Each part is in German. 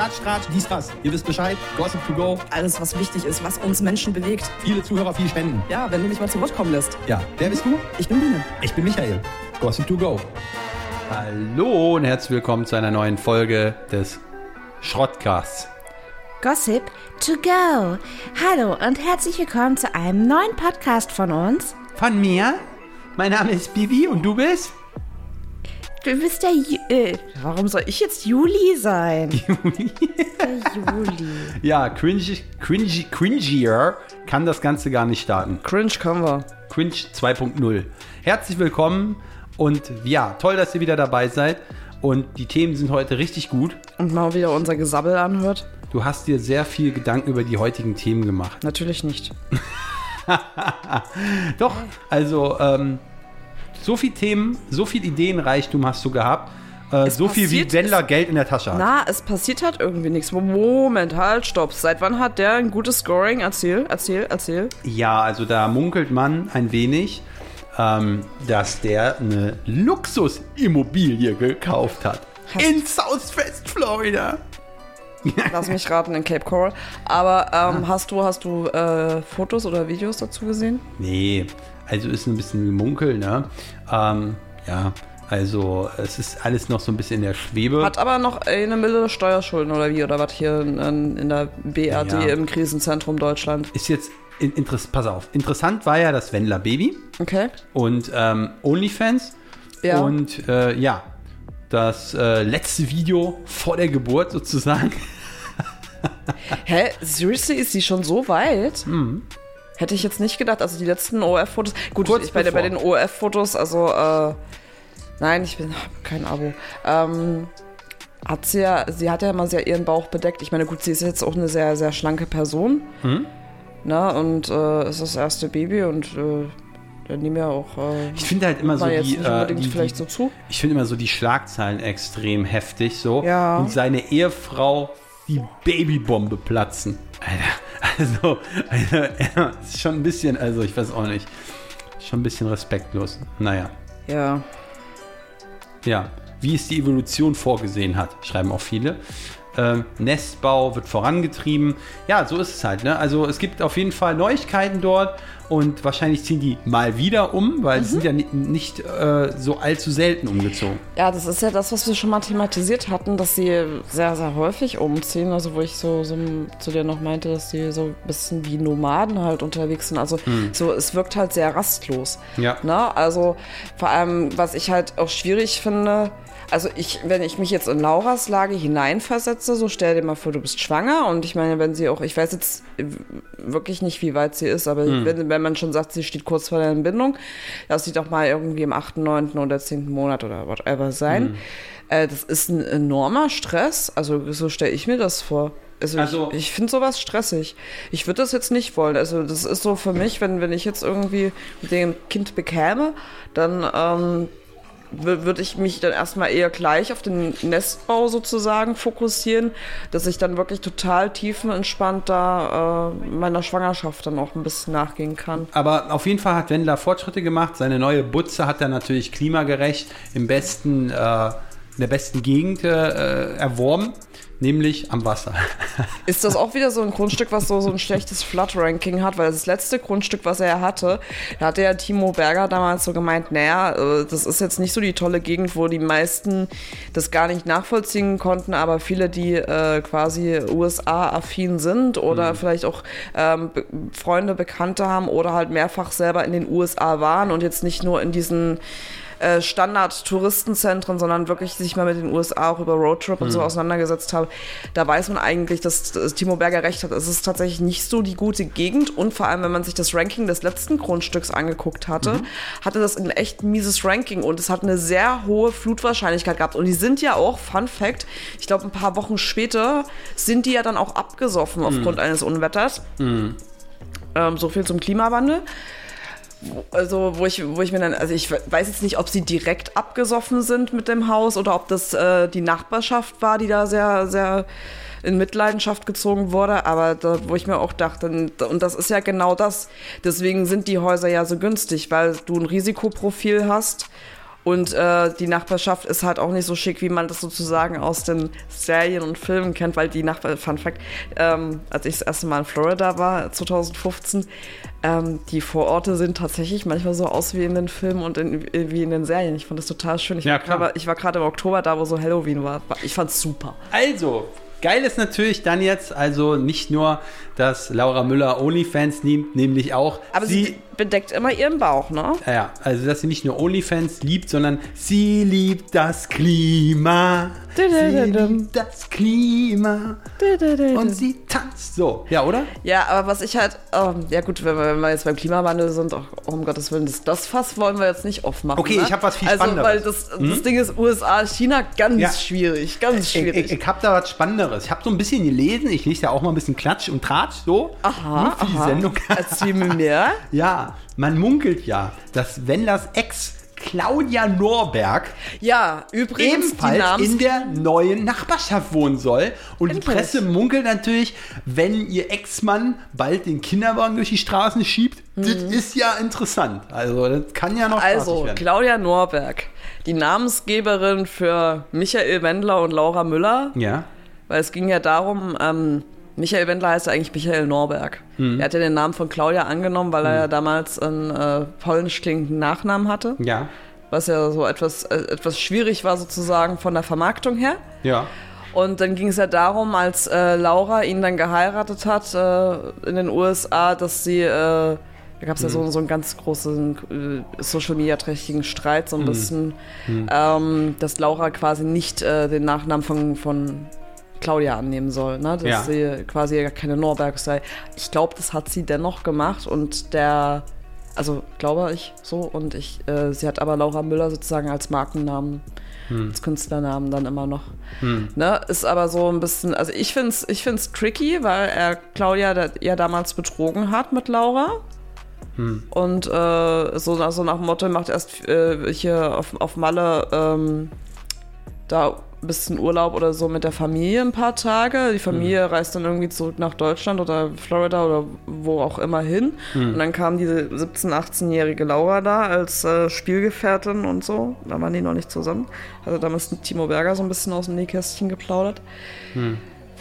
Tratsch, Tratsch, dies, das. Ihr wisst Bescheid. Gossip to go. Alles, was wichtig ist, was uns Menschen bewegt. Viele Zuhörer, viel Spenden. Ja, wenn du mich mal zu Wort kommen lässt. Ja, wer bist du? Ich bin Biene. Ich bin Michael. Gossip to go. Hallo und herzlich willkommen zu einer neuen Folge des Schrottcasts. Gossip to go. Hallo und herzlich willkommen zu einem neuen Podcast von uns. Von mir? Mein Name ist Bibi und du bist? Du bist der Ju äh, Warum soll ich jetzt Juli sein? Juli. der Juli. Ja, cringy, cringy, cringier kann das Ganze gar nicht starten. Cringe können wir. Cringe 2.0. Herzlich willkommen und ja, toll, dass ihr wieder dabei seid. Und die Themen sind heute richtig gut. Und mal wieder unser Gesabbel anhört. Du hast dir sehr viel Gedanken über die heutigen Themen gemacht. Natürlich nicht. Doch, also ähm, so viele Themen, so viel Ideenreichtum hast du gehabt. Äh, so viel wie Wendler Geld in der Tasche hat. Na, es passiert halt irgendwie nichts. Moment, halt, stopp. Seit wann hat der ein gutes Scoring? Erzähl, erzähl, erzähl. Ja, also da munkelt man ein wenig, ähm, dass der eine Luxusimmobilie gekauft hat. Hast- in Southwest Florida. Lass mich raten, in Cape Coral. Aber ähm, hast du, hast du äh, Fotos oder Videos dazu gesehen? Nee, also ist ein bisschen Gemunkel, ne? Ähm, ja, also es ist alles noch so ein bisschen in der Schwebe. Hat aber noch eine Mille Steuerschulden oder wie? Oder was hier in, in der BRD Ja. im Krisenzentrum Deutschland? ist jetzt, in, interess pass auf, interessant war ja das Wendler Baby Okay. und ähm, OnlyFans. Ja. Und äh, ja, das äh, letzte Video vor der Geburt sozusagen. Hä? Seriously, ist sie schon so weit? Hätte ich jetzt nicht gedacht. Also die letzten ORF-Fotos. Gut, Kurz ich bei, bei den ORF-Fotos, also äh, nein, ich bin kein Abo. Ähm, hat sie ja, sie hat ja immer sehr ihren Bauch bedeckt. Ich meine, gut, sie ist jetzt auch eine sehr, sehr schlanke Person. Mhm. Na, und äh, ist das erste Baby und äh, dann nehmen ja auch. Äh, Ich finde halt immer so die, äh, unbedingt die, vielleicht die so zu. ich finde immer so die Schlagzeilen extrem heftig so Ja. und seine Ehefrau die Babybombe platzen. Alter, also, also ja, ist schon ein bisschen, also ich weiß auch nicht, schon ein bisschen respektlos. Naja, Ja. ja, wie es die Evolution vorgesehen hat, schreiben auch viele. Ähm, Nestbau wird vorangetrieben. Ja, so ist es halt. Ne? Also es gibt auf jeden Fall Neuigkeiten dort und wahrscheinlich ziehen die mal wieder um, weil sie sind ja ni- nicht äh, so allzu selten umgezogen. Ja, das ist ja das, was wir schon mal thematisiert hatten, dass sie sehr, sehr häufig umziehen. Also, wo ich so, so zu dir noch meinte, dass sie so ein bisschen wie Nomaden halt unterwegs sind. Also, so, es wirkt halt sehr rastlos. Ja. Ne? Also, vor allem, was ich halt auch schwierig finde, also ich, wenn ich mich jetzt in Lauras Lage hineinversetze, so stell dir mal vor, du bist schwanger und ich meine, wenn sie auch, ich weiß jetzt wirklich nicht, wie weit sie ist, aber wenn, wenn man schon sagt, sie steht kurz vor der Entbindung, lass sie doch mal irgendwie im 8., 9. oder 10. Monat oder whatever sein. Äh, das ist ein enormer Stress, also so stelle ich mir das vor. Also, Also- ich, ich finde sowas stressig. Ich würde das jetzt nicht wollen. Also das ist so für mich, wenn, wenn ich jetzt irgendwie mit dem Kind bekäme, dann ähm, würde ich mich dann erstmal eher gleich auf den Nestbau sozusagen fokussieren, dass ich dann wirklich total tiefenentspannt da äh, meiner Schwangerschaft dann auch ein bisschen nachgehen kann. Aber auf jeden Fall hat Wendler Fortschritte gemacht. Seine neue Butze hat er natürlich klimagerecht im besten, äh, in der besten Gegend äh, erworben, nämlich am Wasser. Ist das auch wieder so ein Grundstück, was so, so ein schlechtes Flood-Ranking hat? Weil das letzte Grundstück, was er hatte, da hatte ja Timo Berger damals so gemeint, naja, äh, das ist jetzt nicht so die tolle Gegend, wo die meisten das gar nicht nachvollziehen konnten, aber viele, die äh, quasi USA-affin sind oder vielleicht auch ähm, Freunde, Bekannte haben oder halt mehrfach selber in den USA waren und jetzt nicht nur in diesen äh, Standard-Touristenzentren, sondern wirklich sich mal mit den USA auch über Roadtrip und so auseinandergesetzt habe, da weiß man eigentlich, dass, dass Timo Berger recht hat. Es ist tatsächlich nicht so die gute Gegend und vor allem, wenn man sich das Ranking des letzten Grundstücks angeguckt hatte, hatte das ein echt mieses Ranking und es hat eine sehr hohe Flutwahrscheinlichkeit gehabt. Und die sind ja auch, Fun Fact, ich glaube ein paar Wochen später sind die ja dann auch abgesoffen aufgrund eines Unwetters. Ähm, so viel zum Klimawandel. Also, wo ich, wo ich mir dann, also ich weiß jetzt nicht, ob sie direkt abgesoffen sind mit dem Haus oder ob das äh, die Nachbarschaft war, die da sehr, sehr in Mitleidenschaft gezogen wurde, aber da, wo ich mir auch dachte, und das ist ja genau das, deswegen sind die Häuser ja so günstig, weil du ein Risikoprofil hast Und äh, die Nachbarschaft ist halt auch nicht so schick, wie man das sozusagen aus den Serien und Filmen kennt, weil die Nachbar, Fun Fact, ähm, als ich das erste Mal in Florida war, 2015, ähm, die Vororte sind tatsächlich manchmal so aus wie in den Filmen und in, wie in den Serien. Ich fand das total schön. Ich Ja, war klar. grade- ich war gerade im Oktober da, wo so Halloween war. Ich fand's super. Also, geil ist natürlich dann jetzt also nicht nur, dass Laura Müller OnlyFans nimmt, nämlich auch Aber sie, bedeckt immer ihren Bauch, ne? Ja, Ja, also dass sie nicht nur OnlyFans liebt, sondern sie liebt das Klima. Sie liebt das Klima. Und sie tanzt so. Ja, oder? Ja, aber was ich halt, ähm, ja gut, wenn wir, wenn wir jetzt beim Klimawandel sind, auch, oh, um Gottes Willen, das, das Fass wollen wir jetzt nicht aufmachen. Okay, ne? ich hab was viel Also, Spannenderes. weil das, das Ding ist USA, China, ganz Ja. schwierig, ganz Ich, schwierig. ich, ich habe da was Spannenderes. Ich habe so ein bisschen gelesen. Ich lese ja auch mal ein bisschen Klatsch und Tratsch so. aha, die aha. Sendung. Erzähl mir mehr. ja, man munkelt ja, dass Wendlers Ex Claudia Norberg Ja, übrigens, ebenfalls in der neuen Nachbarschaft wohnen soll. Und die. Presse munkelt natürlich, wenn ihr Ex-Mann bald den Kinderwagen durch die Straßen schiebt, das ist ja interessant. Also das kann ja noch Mhm. Also. Claudia Norberg, die Namensgeberin für Michael Wendler und Laura Müller, Ja. weil es ging ja darum, ähm, Michael Wendler heißt ja eigentlich Michael Norberg. Mhm. Er hat ja den Namen von Claudia angenommen, weil er ja damals einen äh, polnisch klingenden Nachnamen hatte. Ja. was ja so etwas, äh, etwas schwierig war sozusagen von der Vermarktung her. Ja. Und dann ging es ja darum, als äh, Laura ihn dann geheiratet hat äh, in den USA, dass sie, äh, da gab es ja so, so einen ganz großen äh, Social-Media-trächtigen Streit, so ein bisschen, ähm, dass Laura quasi nicht den Nachnamen von, von Claudia annehmen soll, ne? dass Ja. sie quasi gar keine Norberg sei. Ich glaube, das hat sie dennoch gemacht und der, also glaube ich so, und ich, äh, sie hat aber Laura Müller sozusagen als Markennamen, als Künstlernamen dann immer noch. Ne? Ist aber so ein bisschen, also ich finde es ich find's tricky, weil er Claudia da, ja damals betrogen hat mit Laura. Und äh, so, nach- so nach dem Motto, macht erst äh, hier auf, auf Malle ähm, da bisschen Urlaub oder so mit der Familie ein paar Tage. Die Familie reist dann irgendwie zurück nach Deutschland oder Florida oder wo auch immer hin. Und dann kam diese 17-, 18-jährige Laura da als äh, Spielgefährtin und so. Da waren die noch nicht zusammen. Also damals mit Timo Berger so ein bisschen aus dem Nähkästchen geplaudert.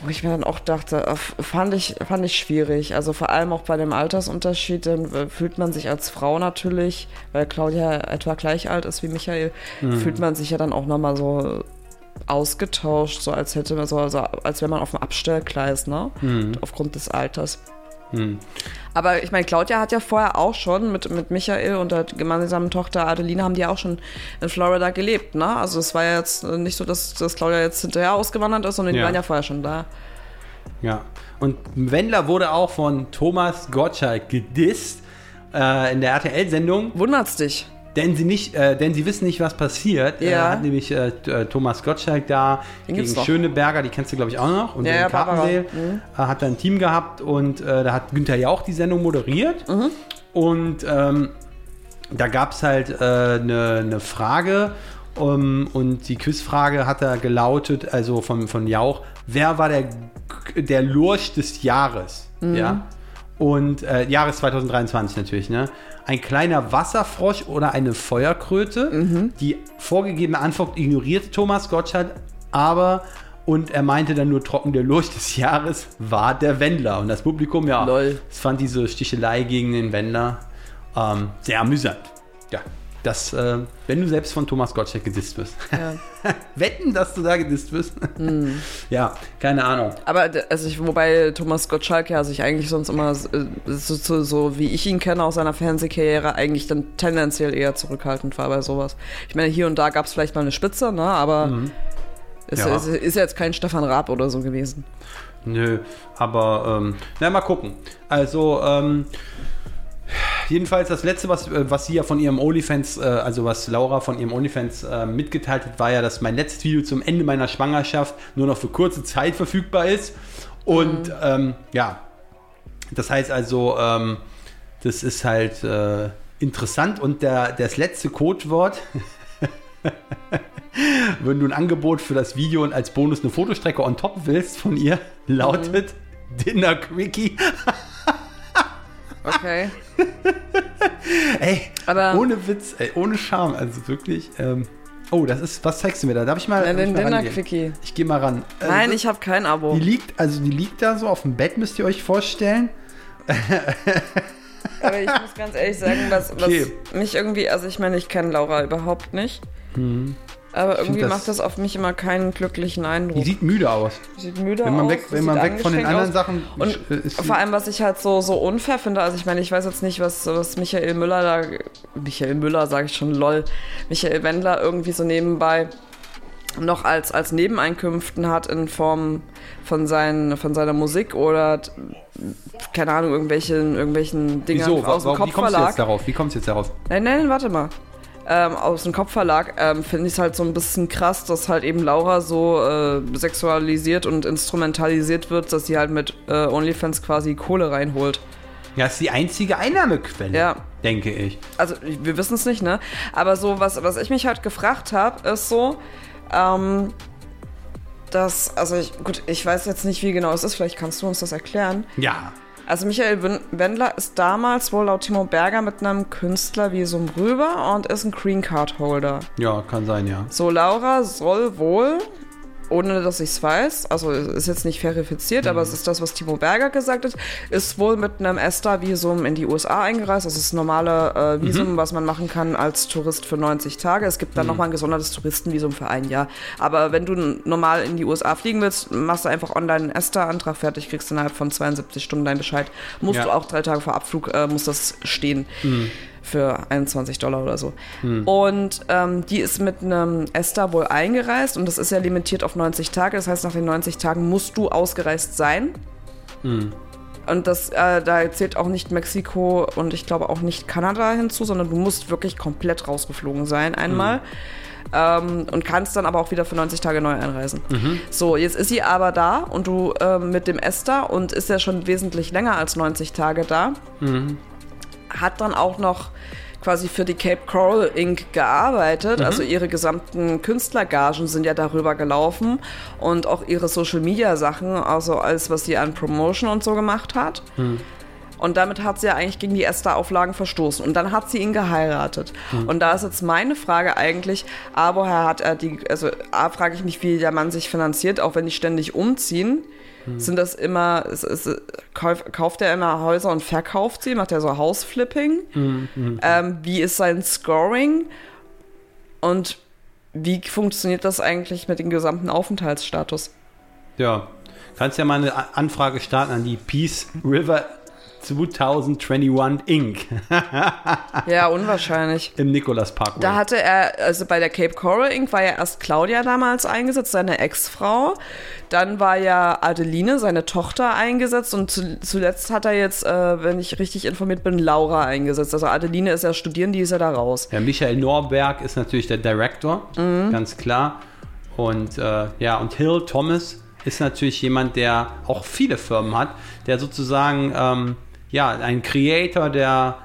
Wo ich mir dann auch dachte, äh, fand ich, fand ich schwierig. Also vor allem auch bei dem Altersunterschied, dann äh, fühlt man sich als Frau natürlich, weil Claudia etwa gleich alt ist wie Michael, fühlt man sich ja dann auch nochmal so ausgetauscht, so als hätte man so, also als wäre man auf dem Abstellgleis, ne? Aufgrund des Alters. Aber ich meine, Claudia hat ja vorher auch schon mit, mit Michael und der gemeinsamen Tochter Adeline haben die auch schon in Florida gelebt, ne? Also es war ja jetzt nicht so, dass, dass Claudia jetzt hinterher ausgewandert ist, sondern die Ja. waren ja vorher schon da. Ja. Und Wendler wurde auch von Thomas Gottschalk gedisst äh, in der RTL-Sendung, Wundert's dich? Denn sie nicht, äh, denn sie wissen nicht, was passiert. Ja. Er hat nämlich äh, äh, Thomas Gottschalk da Den gegen. Schöneberger, die kennst du glaube ich auch noch, und Ja, den ja. Carpendale, Mhm. äh, hat da ein Team gehabt und äh, da hat Günther ja auch die Sendung moderiert. Mhm. Und ähm, da gab es halt eine äh, ne- Frage um, und die Quizfrage hat da gelautet, also von, von Jauch, wer war der, der Lurch des Jahres? Ja. Und äh, Jahres 2023 natürlich, ne? Ein kleiner Wasserfrosch oder eine Feuerkröte. Die vorgegebene Antwort ignorierte Thomas Gottschalk, aber und er meinte dann nur trocken, der Lurch des Jahres war der Wendler. Und das Publikum, ja, Lol. es fand diese Stichelei gegen den Wendler ähm, sehr amüsant. Ja, das, äh, wenn du selbst von Thomas Gottschalk gedisst wirst. Ja. Wetten, dass du da gedisst wirst? ja, keine Ahnung. Aber also ich, wobei Thomas Gottschalk ja sich eigentlich sonst immer äh, so, so, so wie ich ihn kenne aus seiner Fernsehkarriere eigentlich dann tendenziell eher zurückhaltend war bei sowas. Ich meine, hier und da gab es vielleicht mal eine Spitze, ne? Aber ist, Ja. ist, ist ja jetzt kein Stefan Raab oder so gewesen. Nö, aber ähm, na mal gucken. Also ähm, jedenfalls das letzte, was, äh, was sie ja von ihrem OnlyFans, äh, also was Laura von ihrem OnlyFans äh, mitgeteilt hat, war ja, dass mein letztes Video zum Ende meiner Schwangerschaft nur noch für kurze Zeit verfügbar ist. Und ähm, ja, das heißt also, ähm, das ist halt äh, interessant und der, das letzte Codewort wenn du ein Angebot für das Video und als Bonus eine Fotostrecke on top willst von ihr, lautet Dinner Quickie. Okay. Ey, Aber- ohne Witz, ey, ohne Scham, also wirklich. Ähm, oh, das ist, was zeigst du mir da? Darf ich mal, ich den mal Dinner rangehen? Quickie. Ich gehe mal ran. Äh, Nein, das- ich habe kein Abo. Die liegt, also die liegt da so auf dem Bett, müsst ihr euch vorstellen. Aber ich muss ganz ehrlich sagen, was, was Okay. mich irgendwie, also ich meine, ich kenne Laura überhaupt nicht. Aber irgendwie das- macht das auf mich immer keinen glücklichen Eindruck. Die sieht müde aus. sieht müde Wenn man aus, weg, wenn man weg von den anderen aus. Sachen Und äh, vor allem, was ich halt so, so unfair finde, also ich meine, ich weiß jetzt nicht, was, was Michael Müller da, Michael Müller sage ich schon, lol, Michael Wendler irgendwie so nebenbei noch als, als Nebeneinkünften hat in Form von, seinen, von seiner Musik oder keine Ahnung, irgendwelchen, irgendwelchen Dingen Wieso? aus dem Warum, wie kommst du Kopfverlag. jetzt darauf? Wie kommst du jetzt darauf? Nein, nein, warte mal. Ähm, aus dem Kopfverlag ähm, finde ich es halt so ein bisschen krass, dass halt eben Laura so äh, sexualisiert und instrumentalisiert wird, dass sie halt mit äh, OnlyFans quasi Kohle reinholt. Ja, das ist die einzige Einnahmequelle, Ja. denke ich. Also wir wissen es nicht, ne? Aber so, was, was ich mich halt gefragt habe, ist so, ähm, dass, also ich, gut, ich weiß jetzt nicht, wie genau es ist, vielleicht kannst du uns das erklären. Ja. Also Michael Wendler ist damals wohl laut Timo Berger mit einem Künstlervisum rüber und ist ein Green Card Holder. Ja, kann sein, ja. So, Laura soll wohl, ohne dass ich es weiß, also es ist jetzt nicht verifiziert, aber es ist das, was Timo Berger gesagt hat, ist wohl mit einem ESTA-Visum in die USA eingereist. Das ist das normale äh, Visum, was man machen kann als Tourist für 90 Tage. Es gibt dann nochmal ein gesondertes Touristenvisum für ein Jahr. Aber wenn du normal in die USA fliegen willst, machst du einfach online einen ESTA-Antrag fertig, kriegst innerhalb von 72 Stunden deinen Bescheid. Musst Ja. du auch drei Tage vor Abflug, äh, muss das stehen für 21 Dollar oder so. Und ähm, die ist mit einem ESTA wohl eingereist und das ist ja limitiert auf 90 Tage. Das heißt, nach den 90 Tagen musst du ausgereist sein. Und das, äh, da zählt auch nicht Mexiko und ich glaube auch nicht Kanada hinzu, sondern du musst wirklich komplett rausgeflogen sein einmal. Ähm, und kannst dann aber auch wieder für 90 Tage neu einreisen. So, jetzt ist sie aber da und du ähm, mit dem ESTA und ist ja schon wesentlich länger als 90 Tage da hat dann auch noch quasi für die Cape Coral Inc. gearbeitet. Also ihre gesamten Künstlergagen sind ja darüber gelaufen und auch ihre Social Media Sachen, also alles, was sie an Promotion und so gemacht hat. Und damit hat sie ja eigentlich gegen die ESTA-Auflagen verstoßen. Und dann hat sie ihn geheiratet. Und da ist jetzt meine Frage eigentlich, A, woher hat er die, also A, frage ich mich, wie der Mann sich finanziert, auch wenn die ständig umziehen. Sind das immer, ist, ist, kauf, kauft er immer Häuser und verkauft sie? Macht er so Hausflipping? Ähm, wie ist sein Scoring? Und wie funktioniert das eigentlich mit dem gesamten Aufenthaltsstatus? Ja. Kannst ja mal eine Anfrage starten an die Peace River 2021 Inc. Ja, unwahrscheinlich. im Nicholas Parkway. Da hatte er, also bei der Cape Coral Inc. war ja erst Claudia damals eingesetzt, seine Ex-Frau. Dann war ja Adeline, seine Tochter, eingesetzt. Und zu, zuletzt hat er jetzt, äh, wenn ich richtig informiert bin, Laura eingesetzt. Also Adeline ist ja studieren, die ist ja da raus. Ja, Michael Norberg ist natürlich der Director, Mhm. ganz klar. Und äh, ja, und Hill Thomas ist natürlich jemand, der auch viele Firmen hat, der sozusagen ähm, ja ein Creator der,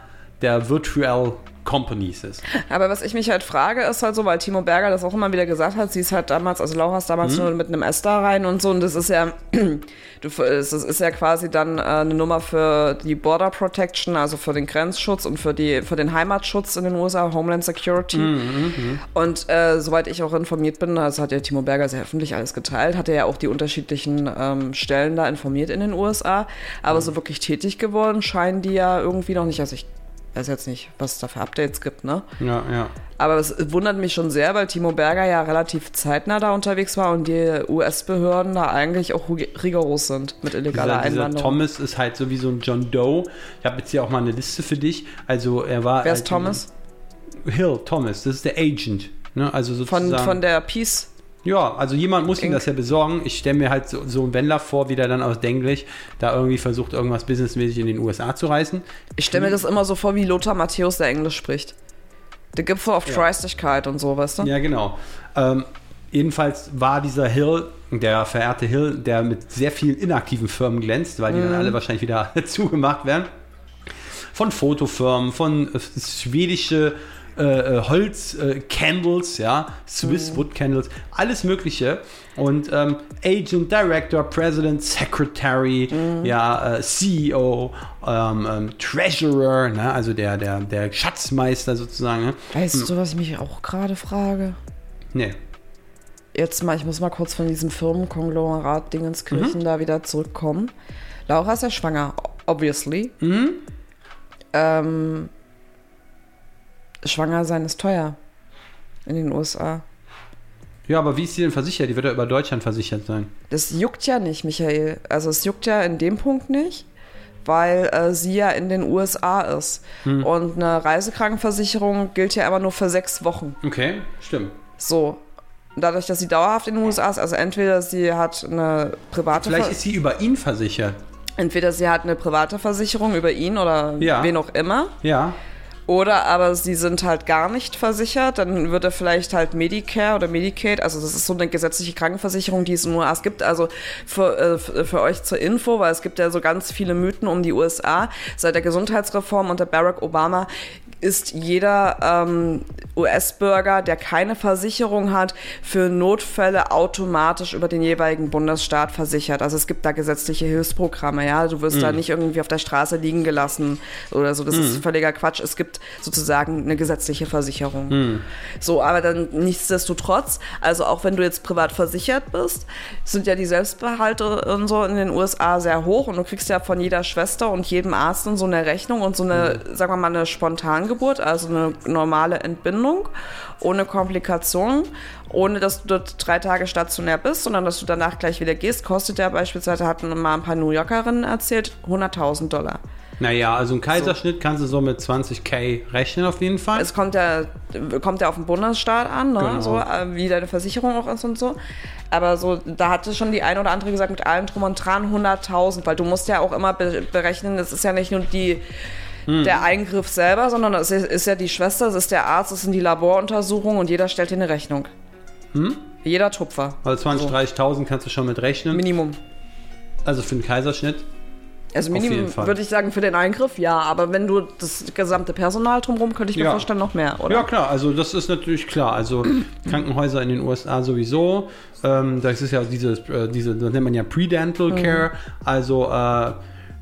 der Virtual Companies ist. Aber was ich mich halt frage, ist halt so, weil Timo Berger das auch immer wieder gesagt hat, sie ist halt damals, also Laura ist damals nur mit einem S da rein und so und das ist ja, du, das ist ja quasi dann äh, eine Nummer für die Border Protection, also für den Grenzschutz und für, die, für den Heimatschutz in den USA, Homeland Security. Und äh, soweit ich auch informiert bin, das hat ja Timo Berger sehr öffentlich alles geteilt, hat er ja auch die unterschiedlichen ähm, Stellen da informiert in den USA, aber so wirklich tätig geworden scheinen die ja irgendwie noch nicht, also ich weiß jetzt nicht, was es da für Updates gibt, ne? Ja, ja. Aber es wundert mich schon sehr, weil Timo Berger ja relativ zeitnah da unterwegs war und die US-Behörden da eigentlich auch rig- rigoros sind mit illegaler Dieser, dieser Einwanderung. Thomas ist halt so wie so ein John Doe. Ich habe jetzt hier auch mal eine Liste für dich. Also er war. Wer ist halt Thomas? Hill Thomas, das ist der Agent. Ne? Also sozusagen. Von, von der Peace. Ja, also jemand muss ihm das ja besorgen. Ich stelle mir halt so, so einen Wendler vor, wie der dann aus Denglich da irgendwie versucht, irgendwas businessmäßig in den USA zu reißen. Ich stelle mir das immer so vor, wie Lothar Matthäus, der Englisch spricht. Der Gipfel auf Dreistigkeit und so, weißt du? Ja, genau. Ähm, jedenfalls war dieser Hill, der verehrte Hill, der mit sehr vielen inaktiven Firmen glänzt, weil die Mhm. dann alle wahrscheinlich wieder zugemacht werden. Von Fotofirmen, von äh, schwedische äh, äh, Holz-Candles, ja, Swiss Wood Candles, alles Mögliche. Und ähm, Agent, Director, President, Secretary, ja, äh, CEO, ähm, ähm, Treasurer, ne, also der, der, der Schatzmeister sozusagen. Ne? Weißt du, was ich mich auch gerade frage? Nee. Jetzt mal, ich muss mal kurz von diesem Firmenkonglomerat Dingenskirchen da wieder zurückkommen. Laura ist ja schwanger, obviously. Ähm, schwanger sein ist teuer in den USA. Ja, aber wie ist sie denn versichert? Die wird ja über Deutschland versichert sein. Das juckt ja nicht, Michael. Also es juckt ja in dem Punkt nicht, weil äh, sie ja in den USA ist. Und eine Reisekrankenversicherung gilt ja immer nur für sechs Wochen. Okay, stimmt. So. Dadurch, dass sie dauerhaft in den USA ist, also entweder sie hat eine private Vielleicht Ver- ist sie über ihn versichert. entweder sie hat eine private Versicherung über ihn oder Ja. wen auch immer. Ja. Oder aber sie sind halt gar nicht versichert, dann wird er vielleicht halt Medicare oder Medicaid, also das ist so eine gesetzliche Krankenversicherung, die es in den gibt. Also für, äh, für euch zur Info, weil es gibt ja so ganz viele Mythen um die USA. Seit der Gesundheitsreform unter Barack Obama ist jeder ähm, US-Bürger, der keine Versicherung hat, für Notfälle automatisch über den jeweiligen Bundesstaat versichert. Also es gibt da gesetzliche Hilfsprogramme, ja. Du wirst da nicht irgendwie auf der Straße liegen gelassen oder so. Das ist völliger Quatsch. Es gibt sozusagen eine gesetzliche Versicherung. So, aber dann nichtsdestotrotz, also auch wenn du jetzt privat versichert bist, sind ja die Selbstbehalte und so in den USA sehr hoch und du kriegst ja von jeder Schwester und jedem Arzt so eine Rechnung und so eine, sagen wir mal, eine Spontangeburt, also eine normale Entbindung, ohne Komplikationen, ohne dass du dort drei Tage stationär bist, sondern dass du danach gleich wieder gehst, kostet ja beispielsweise, hatten mal ein paar New Yorkerinnen erzählt, 100.000 Dollar. Naja, also ein Kaiserschnitt kannst du so mit 20k rechnen auf jeden Fall. Es kommt ja, kommt ja auf den Bundesstaat an, ne? Genau. so, äh, wie deine Versicherung auch ist und so. Aber so, da hatte schon die eine oder andere gesagt, mit allem drum und dran 100.000, weil du musst ja auch immer be berechnen, es ist ja nicht nur die, Hm. der Eingriff selber, sondern es ist, ja die Schwester, es ist der Arzt, es sind die Laboruntersuchungen und jeder stellt dir eine Rechnung. Hm? Jeder Tupfer. also 20, So. 30.000 kannst du schon mit rechnen. Minimum. Also für einen Kaiserschnitt. Also Minimum würde ich sagen für den Eingriff, ja, aber wenn du das gesamte Personal drumherum, könnte ich mir Ja. vorstellen, noch mehr, oder? Ja, klar, also das ist natürlich klar. Also Krankenhäuser in den USA sowieso. Ähm, das ist ja dieses, äh, diese, das nennt man ja Predental Mhm. Care. Also äh,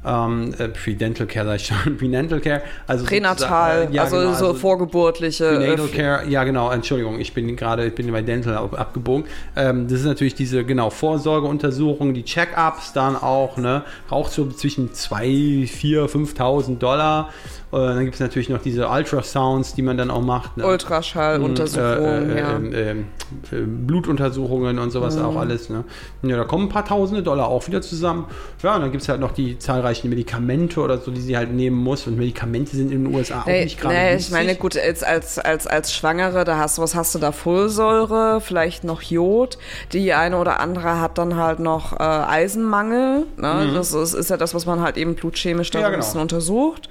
ähm, äh, Predental Care, sag ich schon, Prenatal Care. Also Pränatal, äh, ja, also genau, so vorgeburtliche. äh, Prenatal Care, ja genau, Entschuldigung, ich bin gerade, ich bin bei Dental ab- abgebogen. Ähm, das ist natürlich diese, genau, Vorsorgeuntersuchung, die Check-ups dann auch, ne, raucht so zwischen 2, 4, 5.000 Dollar. Äh, dann gibt es natürlich noch diese Ultrasounds, die man dann auch macht. Ne? Ultraschalluntersuchungen, äh, äh, ähm, äh, Blutuntersuchungen und sowas Mhm. auch alles. Ne? Ja, da kommen ein paar tausende Dollar auch wieder zusammen. Ja, und dann gibt es halt noch die zahlreichen Medikamente oder so, die sie halt nehmen muss. Und Medikamente sind in den USA auch Nee, nicht gerade nee, ich meine, gut, jetzt als, als, als Schwangere, da hast du, was hast du da? Folsäure, vielleicht noch Jod. Die eine oder andere hat dann halt noch äh, Eisenmangel. Ne? Das ist, ist ja das, was man halt eben blutchemisch da Mhm. Ja, so ein genau. bisschen untersucht.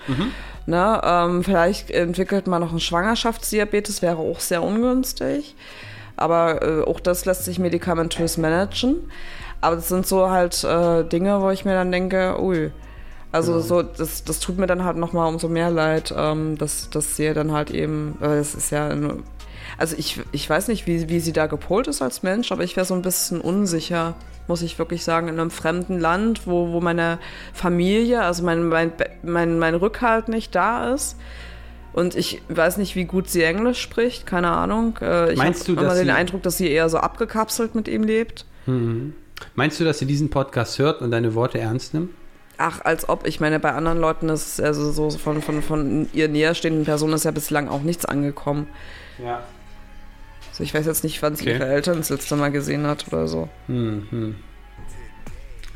Ne? Ähm, vielleicht entwickelt man noch einen Schwangerschaftsdiabetes, wäre auch sehr ungünstig. Aber äh, auch das lässt sich medikamentös managen. Aber das sind so halt äh, Dinge, wo ich mir dann denke, ui. Also so, das, das tut mir dann halt nochmal umso mehr leid, ähm, dass, dass sie dann halt eben, äh, es ist ja, also ich, ich weiß nicht, wie, wie sie da gepolt ist als Mensch, aber ich wäre so ein bisschen unsicher, muss ich wirklich sagen, in einem fremden Land, wo, wo meine Familie, also mein, mein, mein, mein Rückhalt nicht da ist. Und ich weiß nicht, wie gut sie Englisch spricht, keine Ahnung. Äh, ich Meinst habe du, immer den Eindruck, dass sie eher so abgekapselt mit ihm lebt. Meinst du, dass sie diesen Podcast hört und deine Worte ernst nimmt? Ach, als ob. Ich meine, bei anderen Leuten ist also so von, von, von ihr näherstehenden Personen ist ja bislang auch nichts angekommen. Ja. Also ich weiß jetzt nicht, wann sie Okay. ihre Eltern das letzte Mal gesehen hat oder so. Hm, hm.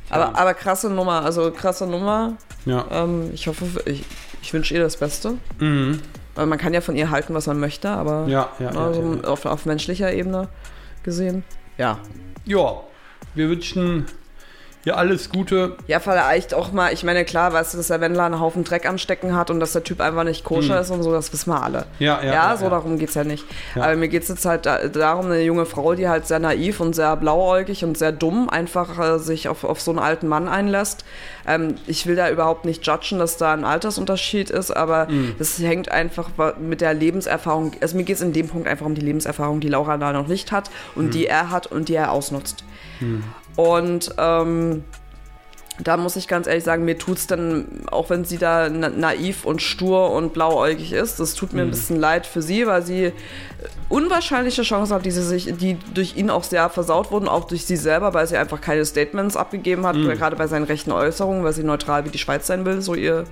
Aber, aber krasse Nummer, also krasse Nummer. Ja. Ähm, ich hoffe, ich, ich wünsche ihr das Beste. Mhm. Weil man kann ja von ihr halten, was man möchte, aber Ja, ja, ja, also ja, ja. Auf, auf menschlicher Ebene gesehen. Ja. Ja, wir wünschen Ja, alles Gute. Ja, vielleicht auch mal, ich meine, klar, weißt du, dass der Wendler einen Haufen Dreck am Stecken hat und dass der Typ einfach nicht koscher ist und so, das wissen wir alle. Hm. Ja, ja, Ja, ja, so ja. darum geht's ja nicht. Aber mir geht's jetzt halt da, darum, eine junge Frau, die halt sehr naiv und sehr blauäugig und sehr dumm einfach äh, sich auf, auf so einen alten Mann einlässt. Ähm, ich will da überhaupt nicht judgen, dass da ein Altersunterschied ist, aber Hm. das hängt einfach mit der Lebenserfahrung, also mir geht's in dem Punkt einfach um die Lebenserfahrung, die Laura da noch nicht hat und Hm. die er hat und die er ausnutzt. Und ähm, da muss ich ganz ehrlich sagen, mir tut's dann, auch wenn sie da na naiv und stur und blauäugig ist, das tut mir ein bisschen leid für sie, weil sie äh, unwahrscheinliche Chancen hat, die sie sich, die durch ihn auch sehr versaut wurden, auch durch sie selber, weil sie einfach keine Statements abgegeben hat, gerade bei seinen rechten Äußerungen, weil sie neutral wie die Schweiz sein will, so ihr,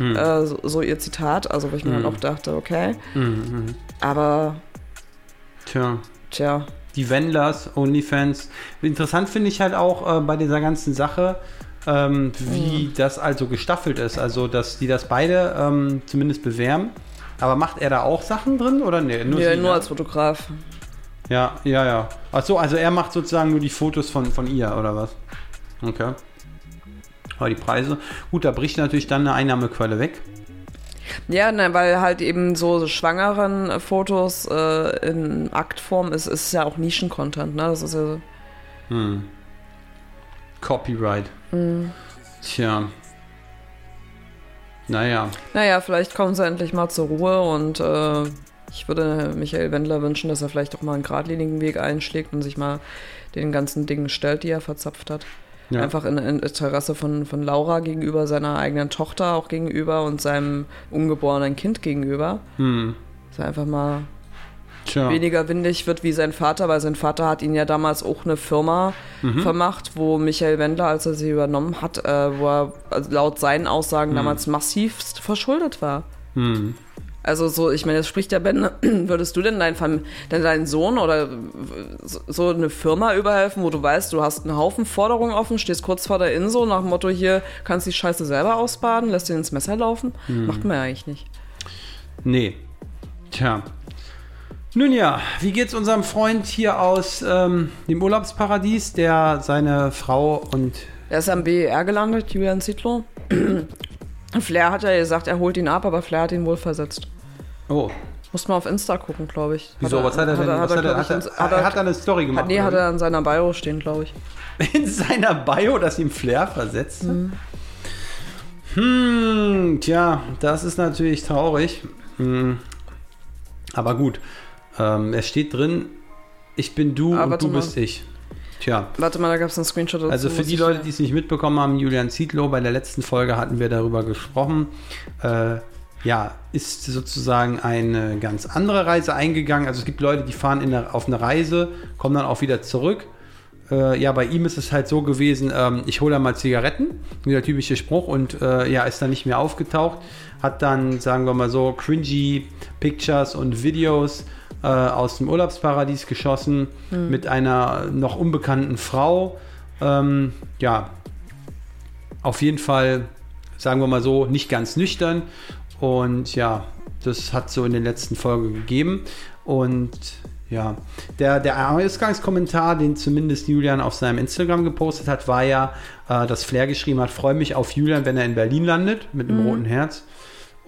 äh, so, so ihr Zitat, also wo ich mir dann auch dachte, okay. Aber, Tja. tja, die Wendlers, OnlyFans. Interessant finde ich halt auch äh, bei dieser ganzen Sache, ähm, wie das also gestaffelt ist. Also, dass die das beide ähm, zumindest bewerben. Aber macht er da auch Sachen drin oder nee? nur, ja, nur als Fotograf. Ja, ja, ja. Ach so, also er macht sozusagen nur die Fotos von, von ihr oder was? Okay. Aber die Preise, gut, da bricht natürlich dann eine Einnahmequelle weg. Ja, ne, weil halt eben so schwangeren äh, Fotos äh, in Aktform ist, ist ja auch Nischen-Content, ne? Das ist ja, Hm. Copyright. Mhm. Tja. Naja. naja, vielleicht kommen sie endlich mal zur Ruhe und äh, ich würde Michael Wendler wünschen, dass er vielleicht auch mal einen geradlinigen Weg einschlägt und sich mal den ganzen Dingen stellt, die er verzapft hat. Ja. Einfach in, in Interesse von, von Laura gegenüber, seiner eigenen Tochter auch gegenüber und seinem ungeborenen Kind gegenüber. Hm. Dass er einfach mal Tja. weniger windig wird wie sein Vater, weil sein Vater hat ihn ja damals auch eine Firma Mhm. vermacht, wo Michael Wendler, als er sie übernommen hat, äh, wo er also laut seinen Aussagen damals massivst verschuldet war. Hm. Also so, ich meine, das spricht ja Ben, würdest du denn dein Fam denn deinen Sohn oder so- eine Firma überhelfen, wo du weißt, du hast einen Haufen Forderungen offen, stehst kurz vor der Inso nach dem Motto hier, kannst die Scheiße selber ausbaden, lässt ihn ins Messer laufen? Hm. Macht man ja eigentlich nicht. Nee. Tja. Nun ja, wie geht's unserem Freund hier aus ähm, dem Urlaubsparadies, der seine Frau und Er ist am BER gelandet, Julian Zietlow. Flair hat ja gesagt, er holt ihn ab, aber Flair hat ihn wohl versetzt. Oh, Muss mal auf Insta gucken, glaube ich. wieso? was hat er denn? was hat er, hat ich, er, hat er, hat er eine Story gemacht? hat, nee, hat er an seiner Bio stehen, glaube ich. in seiner Bio, dass ihm Flair versetzt? Hm, tja, das ist natürlich traurig. Hm. Aber gut, ähm, es steht drin, ich bin du Ah, und du bist ich. Tja. Warte mal, da gab es einen Screenshot dazu. Also für die Leute, die es nicht mitbekommen haben, Julian Zietlow, bei der letzten Folge hatten wir darüber gesprochen. Äh, ja, ist sozusagen eine ganz andere Reise eingegangen. Also es gibt Leute, die fahren in der, auf eine Reise, kommen dann auch wieder zurück. Äh, ja, bei ihm ist es halt so gewesen, ähm, ich hole da mal Zigaretten, dieser typische Spruch, und äh, ja, ist dann nicht mehr aufgetaucht. Hat dann, sagen wir mal so, cringy Pictures und Videos äh, aus dem Urlaubsparadies geschossen mit einer noch unbekannten Frau. Ähm, ja, auf jeden Fall, sagen wir mal so, nicht ganz nüchtern. Und ja, das hat so in den letzten Folgen gegeben. Und ja, der, der Ausgangskommentar, den zumindest Julian auf seinem Instagram gepostet hat, war ja, äh, dass Flair geschrieben hat, freue mich auf Julian, wenn er in Berlin landet, mit einem roten Herz.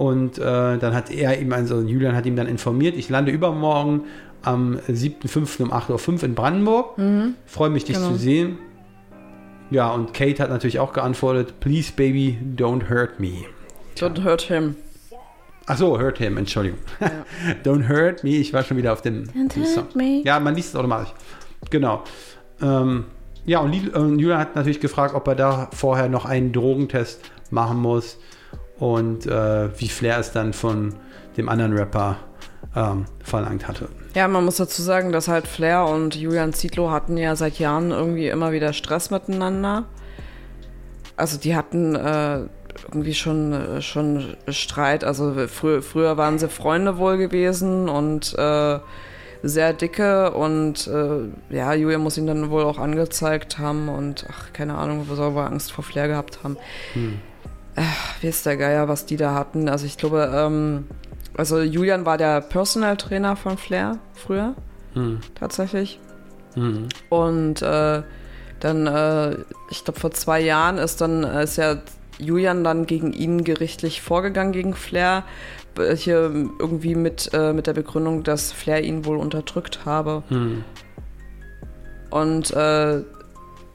Und äh, dann hat er ihm, also Julian hat ihm dann informiert, ich lande übermorgen am 7.5. um 8.05 Uhr in Brandenburg. Freue mich, dich Genau. zu sehen. Ja, und Kate hat natürlich auch geantwortet, please baby, don't hurt me. Don't hurt him. Ach so, hurt him, Entschuldigung. don't hurt me, ich war schon wieder auf dem, Don't dem Song. hurt me. Ja, man liest es automatisch. Genau. Ähm, ja, und äh, Julian hat natürlich gefragt, ob er da vorher noch einen Drogentest machen muss und äh, wie Flair es dann von dem anderen Rapper ähm, verlangt hatte. Ja, man muss dazu sagen, dass halt Flair und Julian Zietlow hatten ja seit Jahren irgendwie immer wieder Stress miteinander. Also die hatten äh, irgendwie schon, äh, schon Streit. Also frü früher waren sie Freunde wohl gewesen und äh, sehr dicke und äh, ja, Julian muss ihn dann wohl auch angezeigt haben und ach, keine Ahnung, wo soll er Angst vor Flair gehabt haben. Ach, wie ist der Geier, was die da hatten? Also ich glaube, ähm, also Julian war der Personal Trainer von Flair früher, Hm. tatsächlich. Mhm. Und äh, dann, äh, ich glaube, vor zwei Jahren ist dann, äh, ist ja Julian dann gegen ihn gerichtlich vorgegangen, gegen Flair. äh, Hier irgendwie mit, äh, mit der Begründung, dass Flair ihn wohl unterdrückt habe. Hm. Und äh,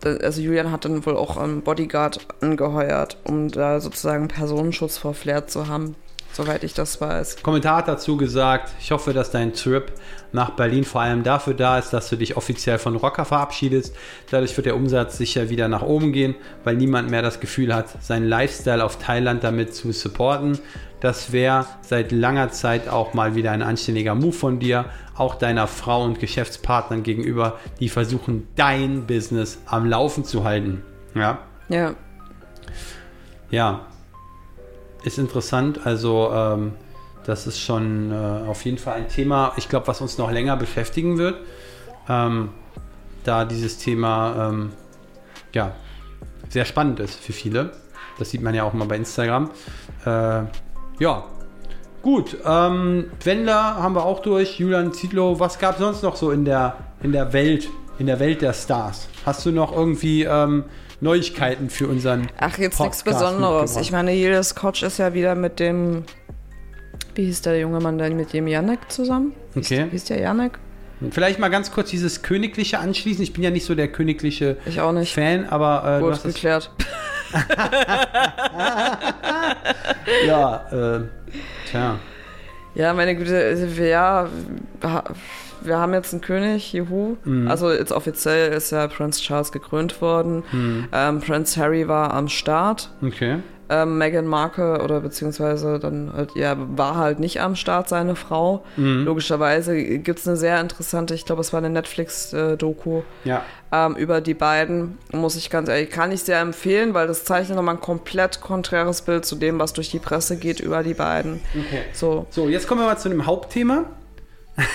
also Julian hat dann wohl auch einen Bodyguard angeheuert, um da sozusagen Personenschutz vor Flair zu haben, soweit ich das weiß. Kommentar hat dazu gesagt, ich hoffe, dass dein Trip nach Berlin vor allem dafür da ist, dass du dich offiziell von Rocker verabschiedest. Dadurch wird der Umsatz sicher wieder nach oben gehen, weil niemand mehr das Gefühl hat, seinen Lifestyle auf Thailand damit zu supporten. Das wäre seit langer Zeit auch mal wieder ein anständiger Move von dir, auch deiner Frau und Geschäftspartnern gegenüber, die versuchen, dein Business am Laufen zu halten. Ja, Ja, ja, ist interessant. Also, ähm, das ist schon äh, auf jeden Fall ein Thema, ich glaube, was uns noch länger beschäftigen wird. Ähm, da dieses Thema ähm, ja, sehr spannend ist für viele. Das sieht man ja auch mal bei Instagram. Äh, ja, gut. Ähm, Wendler haben wir auch durch. Julian Zietlow. Was gab es sonst noch so in der, in der Welt, in der Welt der Stars? Hast du noch irgendwie ähm, Neuigkeiten für unseren ach, jetzt nichts Podcast Besonderes. mitgebracht? Ich meine, jedes Coach ist ja wieder mit dem, wie hieß der junge Mann denn, mit dem Janek zusammen? Hieß- Okay. Hieß der Janek? Vielleicht mal ganz kurz dieses Königliche anschließen. Ich bin ja nicht so der königliche. Fan, aber äh, du Gut hast es, geklärt. ja, äh, tja. Ja, meine Güte, also ja, wir haben jetzt einen König, juhu. Mhm. Also jetzt offiziell ist ja Prince Charles gekrönt worden. Hm, Ähm, Prince Harry war am Start. okay. Ähm, Meghan Markle oder beziehungsweise dann halt, ja, war halt nicht am Start, seine Frau. Mhm. Logischerweise gibt es eine sehr interessante, ich glaube, es war eine Netflix-Doku Ja. ähm, über die beiden. Muss ich ganz ehrlich, kann ich sehr empfehlen, weil das zeichnet nochmal ein komplett konträres Bild zu dem, was durch die Presse geht über die beiden. Okay. So. So, jetzt kommen wir mal zu dem Hauptthema.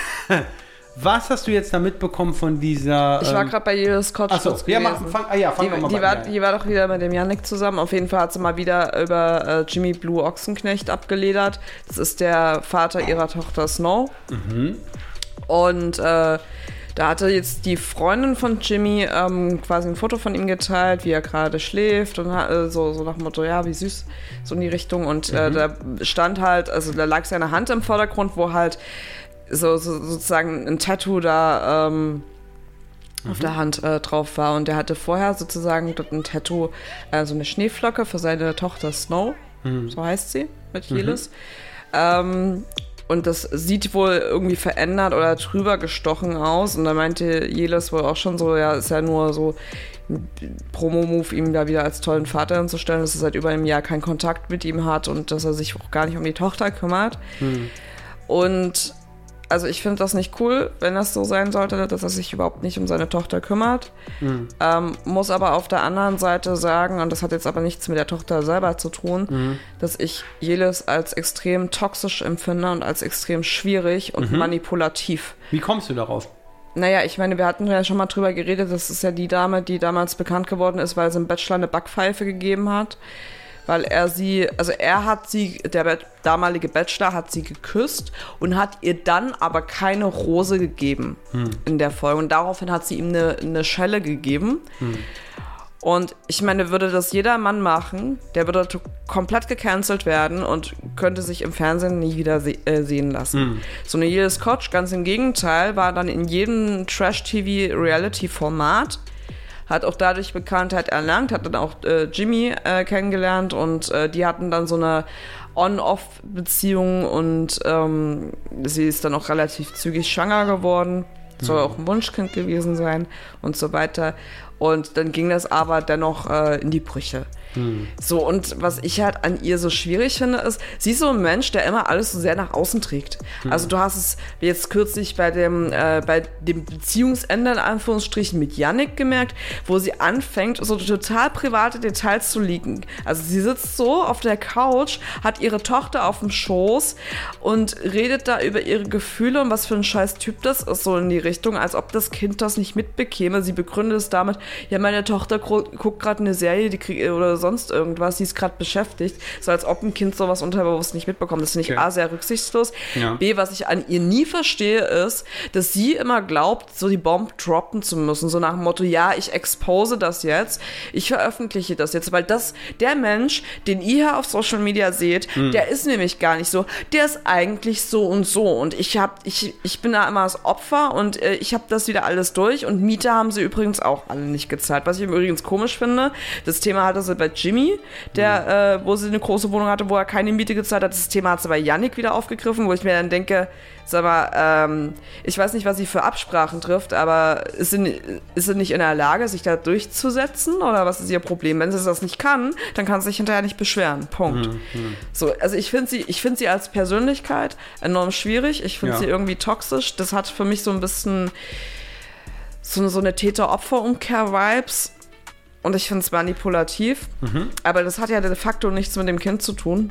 Was hast du jetzt da mitbekommen von dieser. Ich war ähm, gerade bei Julius Scott Achso, ja, mach, fang, ah, ja, fang Die, mal die, bei war, die war doch wieder mit dem Yannick zusammen. Auf jeden Fall hat sie mal wieder über äh, Jimmy Blue Ochsenknecht abgeledert. Das ist der Vater ihrer Tochter Snow. Mhm. Und äh, da hatte jetzt die Freundin von Jimmy ähm, quasi ein Foto von ihm geteilt, wie er gerade schläft und äh, so, so nach dem Motto, ja, wie süß, so in die Richtung. Und Mhm. äh, da stand halt, also da lag seine Hand im Vordergrund, wo halt so, so sozusagen ein Tattoo da ähm, auf Mhm. der Hand äh, drauf war. Und der hatte vorher sozusagen dort ein Tattoo, äh, so eine Schneeflocke für seine Tochter Snow, Mhm. so heißt sie, mit Jelis. Ähm, und das sieht wohl irgendwie verändert oder drüber gestochen aus. Und da meinte Jelis wohl auch schon so, ja, ist ja nur so ein Promo-Move, ihm da wieder als tollen Vater hinzustellen, dass er seit über einem Jahr keinen Kontakt mit ihm hat und dass er sich auch gar nicht um die Tochter kümmert. Und also ich finde das nicht cool, wenn das so sein sollte, dass er sich überhaupt nicht um seine Tochter kümmert. Ähm, muss aber auf der anderen Seite sagen, und das hat jetzt aber nichts mit der Tochter selber zu tun, dass ich Jelis als extrem toxisch empfinde und als extrem schwierig und manipulativ. Wie kommst du darauf? Naja, ich meine, wir hatten ja schon mal drüber geredet, das ist ja die Dame, die damals bekannt geworden ist, weil sie im Bachelor eine Backpfeife gegeben hat. Weil er sie, also er hat sie, der damalige Bachelor hat sie geküsst und hat ihr dann aber keine Rose gegeben in der Folge. Und daraufhin hat sie ihm eine, eine Schelle gegeben. Und ich meine, würde das jeder Mann machen, der würde komplett gecancelt werden und könnte sich im Fernsehen nie wieder se äh, sehen lassen. So eine Jill Scotch, ganz im Gegenteil, war dann in jedem Trash-TV-Reality-Format, hat auch dadurch Bekanntheit erlangt, hat dann auch äh, Jimmy äh, kennengelernt und äh, die hatten dann so eine On-Off-Beziehung und ähm, sie ist dann auch relativ zügig schwanger geworden. Soll auch ein Wunschkind gewesen sein und so weiter. Und dann ging das aber dennoch äh, in die Brüche. So, und was ich halt an ihr so schwierig finde, ist, sie ist so ein Mensch, der immer alles so sehr nach außen trägt. Also du hast es jetzt kürzlich bei dem, äh, bei dem Beziehungsende in Anführungsstrichen mit Yannick gemerkt, wo sie anfängt, so total private Details zu liegen. Also sie sitzt so auf der Couch, hat ihre Tochter auf dem Schoß und redet da über ihre Gefühle und was für ein scheiß Typ das ist, so in die Richtung, als ob das Kind das nicht mitbekäme. Sie begründet es damit, ja, meine Tochter guckt gerade eine Serie die krieg, oder sonst irgendwas, die ist gerade beschäftigt. So als ob ein Kind sowas unterbewusst nicht mitbekommt. Das finde ich Okay. A, sehr rücksichtslos. Ja. B, was ich an ihr nie verstehe, ist, dass sie immer glaubt, so die Bombe droppen zu müssen. So nach dem Motto, ja, ich expose das jetzt, ich veröffentliche das jetzt, weil das, der Mensch, den ihr hier auf Social Media seht, Hm. der ist nämlich gar nicht so, der ist eigentlich so und so und ich hab, ich, ich bin da immer das Opfer und äh, ich habe das wieder alles durch und Miete haben sie übrigens auch alle nicht gezahlt. Was ich übrigens komisch finde, das Thema hatte sie bei Jimmy, der, äh, wo sie eine große Wohnung hatte, wo er keine Miete gezahlt hat. Das Thema hat sie bei Yannick wieder aufgegriffen, wo ich mir dann denke, sag mal, ähm, ich weiß nicht, was sie für Absprachen trifft, aber ist sie, ist sie nicht in der Lage, sich da durchzusetzen oder was ist ihr Problem? Wenn sie das nicht kann, dann kann sie sich hinterher nicht beschweren. Punkt. So, also ich finde sie, ich finde sie als Persönlichkeit enorm schwierig. Ich finde Ja. sie irgendwie toxisch. Das hat für mich so ein bisschen so, so eine Täter-Opfer-Umkehr-Vibes. Und ich finde es manipulativ. Aber das hat ja de facto nichts mit dem Kind zu tun.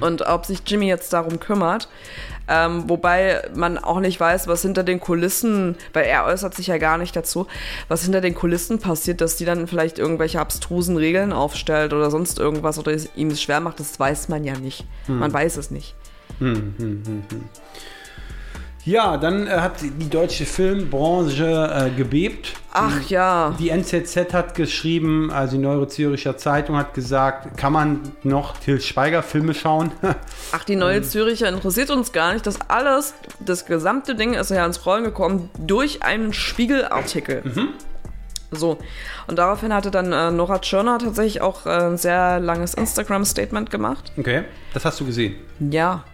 Und ob sich Jimmy jetzt darum kümmert. Ähm, wobei man auch nicht weiß, was hinter den Kulissen, weil er äußert sich ja gar nicht dazu, was hinter den Kulissen passiert, dass die dann vielleicht irgendwelche abstrusen Regeln aufstellt oder sonst irgendwas oder es ihm es schwer macht, das weiß man ja nicht. Man weiß es nicht. Ja, dann äh, hat die deutsche Filmbranche äh, gebebt. Ach ja. Die NZZ hat geschrieben, also die Neue Züricher Zeitung hat gesagt, kann man noch Til Schweiger Filme schauen? Ach, die neue Züricher interessiert uns gar nicht. Das alles, das gesamte Ding ist ja ins Rollen gekommen durch einen Spiegelartikel. So, und daraufhin hatte dann äh, Nora Tschirner tatsächlich auch äh, ein sehr langes Instagram-Statement gemacht. okay, das hast du gesehen. Ja.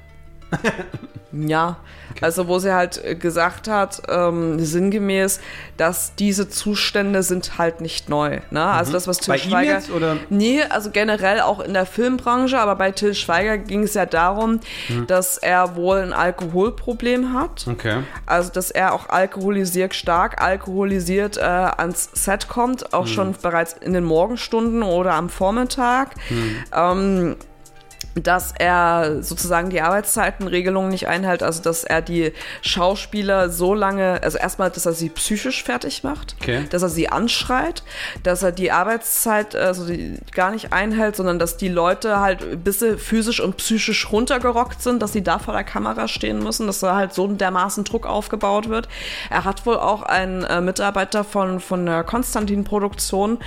ja. Also, wo sie halt äh, gesagt hat, ähm, sinngemäß, dass diese Zustände sind halt nicht neu. Ne? Also das, was Til Bei ihm Schweiger. jetzt, oder? Nee, also generell auch in der Filmbranche, aber bei Till Schweiger ging es ja darum, dass er wohl ein Alkoholproblem hat. Okay. Also, dass er auch alkoholisiert, stark alkoholisiert äh, ans Set kommt, auch schon bereits in den Morgenstunden oder am Vormittag. Ähm, dass er sozusagen die Arbeitszeitenregelung nicht einhält, also dass er die Schauspieler so lange, also erstmal, dass er sie psychisch fertig macht, Okay. dass er sie anschreit, dass er die Arbeitszeit also die gar nicht einhält, sondern dass die Leute halt bis sie physisch und psychisch runtergerockt sind, dass sie da vor der Kamera stehen müssen, dass da halt so dermaßen Druck aufgebaut wird. Er hat wohl auch einen äh, Mitarbeiter von, von der Konstantin-Produktion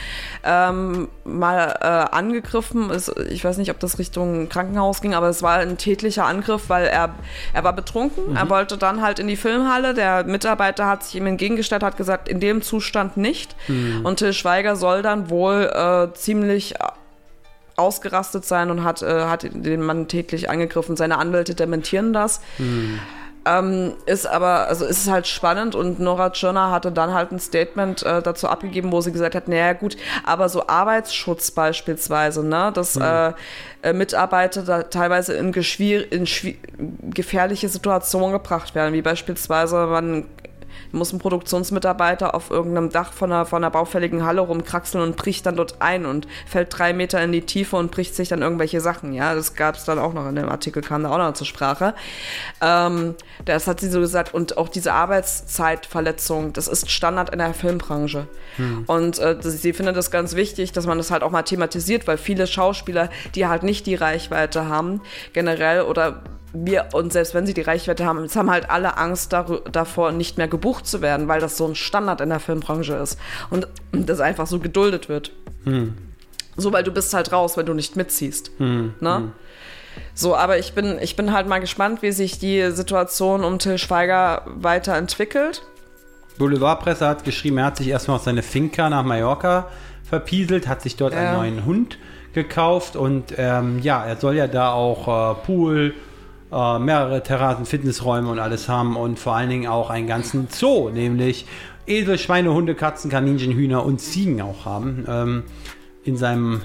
ähm, mal äh, angegriffen. Es, ich weiß nicht, ob das Richtung Krankenhaus ging, aber es war ein tätlicher Angriff, weil er, er war betrunken. Er wollte dann halt in die Filmhalle. Der Mitarbeiter hat sich ihm entgegengestellt, hat gesagt, in dem Zustand nicht. Und Till Schweiger soll dann wohl äh, ziemlich ausgerastet sein und hat, äh, hat den Mann tätlich angegriffen. Seine Anwälte dementieren das. Ähm, ist aber, also ist es halt spannend und Nora Tschirner hatte dann halt ein Statement äh, dazu abgegeben, wo sie gesagt hat, naja gut, aber so Arbeitsschutz beispielsweise, ne, dass äh, äh, Mitarbeiter da teilweise in, in gefährliche Situationen gebracht werden, wie beispielsweise man muss ein Produktionsmitarbeiter auf irgendeinem Dach von einer, von einer baufälligen Halle rumkraxeln und bricht dann dort ein und fällt drei Meter in die Tiefe und bricht sich dann irgendwelche Sachen. Ja, das gab es dann auch noch in dem Artikel, kam da auch noch zur Sprache. Ähm, das hat sie so gesagt. Und auch diese Arbeitszeitverletzung, das ist Standard in der Filmbranche. Und äh, sie findet das ganz wichtig, dass man das halt auch mal thematisiert, weil viele Schauspieler, die halt nicht die Reichweite haben, generell oder wir, und selbst wenn sie die Reichweite haben, es haben halt alle Angst davor, nicht mehr gebucht zu werden, weil das so ein Standard in der Filmbranche ist. Und das einfach so geduldet wird. So, weil du bist halt raus, wenn du nicht mitziehst. Ne? So, aber ich bin, ich bin halt mal gespannt, wie sich die Situation um Till Schweiger weiterentwickelt. Boulevardpresse hat geschrieben, er hat sich erstmal auf seine Finca nach Mallorca verpieselt, hat sich dort einen Ja. neuen Hund gekauft und ähm, ja, er soll ja da auch äh, Pool, äh, mehrere Terrassen, Fitnessräume und alles haben und vor allen Dingen auch einen ganzen Zoo, nämlich Esel, Schweine, Hunde, Katzen, Kaninchen, Hühner und Ziegen auch haben ähm, in seinem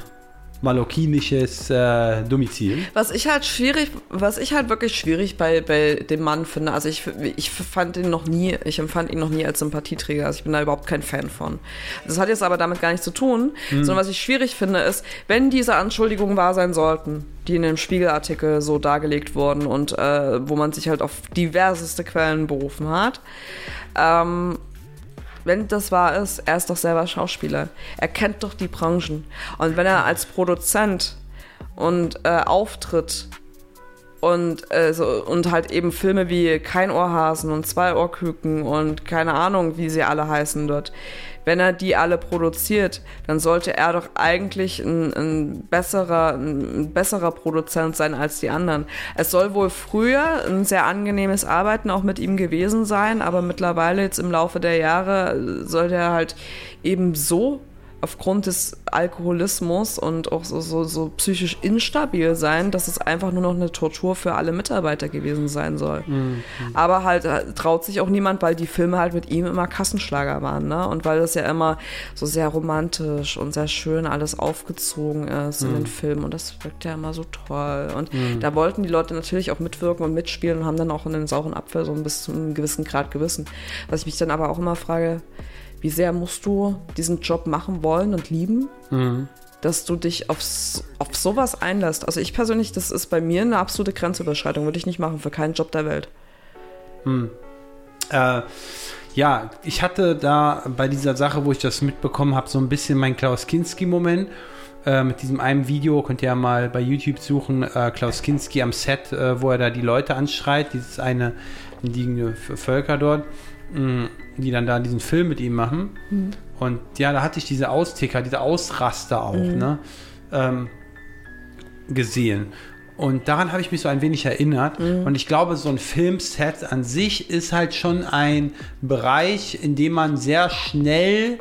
mallorquinisches äh, Domizil. Was ich halt schwierig, was ich halt wirklich schwierig bei, bei dem Mann finde, also ich, ich fand ihn noch nie, ich empfand ihn noch nie als Sympathieträger, also ich bin da überhaupt kein Fan von. Das hat jetzt aber damit gar nichts zu tun, sondern was ich schwierig finde ist, wenn diese Anschuldigungen wahr sein sollten, die in dem Spiegelartikel so dargelegt wurden und äh, wo man sich halt auf diverseste Quellen berufen hat, ähm, wenn das wahr ist, er ist doch selber Schauspieler. Er kennt doch die Branchen. Und wenn er als Produzent und äh, auftritt und, äh, so, und halt eben Filme wie Kein Ohrhasen und Zwei Ohrküken und keine Ahnung, wie sie alle heißen dort, wenn er die alle produziert, dann sollte er doch eigentlich ein, ein, besserer, ein besserer Produzent sein als die anderen. Es soll wohl früher ein sehr angenehmes Arbeiten auch mit ihm gewesen sein, aber mittlerweile jetzt im Laufe der Jahre sollte er halt eben so aufgrund des Alkoholismus und auch so, so, so psychisch instabil sein, dass es einfach nur noch eine Tortur für alle Mitarbeiter gewesen sein soll. Mhm. Aber halt äh, traut sich auch niemand, weil die Filme halt mit ihm immer Kassenschlager waren, ne? Und weil das ja immer so sehr romantisch und sehr schön alles aufgezogen ist mhm. in den Filmen und das wirkt ja immer so toll. Und mhm. da wollten die Leute natürlich auch mitwirken und mitspielen und haben dann auch in den sauren Apfel so ein bis zu einem gewissen Grad gewissen. Was ich mich dann aber auch immer frage, wie sehr musst du diesen Job machen wollen und lieben, mhm. dass du dich auf, auf sowas einlässt. Also ich persönlich, das ist bei mir eine absolute Grenzüberschreitung, würde ich nicht machen für keinen Job der Welt. Hm. Äh, ja, ich hatte da bei dieser Sache, wo ich das mitbekommen habe, so ein bisschen mein Klaus Kinski-Moment. Äh, mit diesem einen Video könnt ihr ja mal bei YouTube suchen, äh, Klaus Kinski am Set, äh, wo er da die Leute anschreit, dieses eine liegende Völker dort. Die dann da diesen Film mit ihm machen. Mhm. Und ja, da hatte ich diese Austicker, diese Ausraster auch, mhm. ne? Ähm, gesehen. Und daran habe ich mich so ein wenig erinnert. Mhm. Und ich glaube, so ein Filmset an sich ist halt schon ein Bereich, in dem man sehr schnell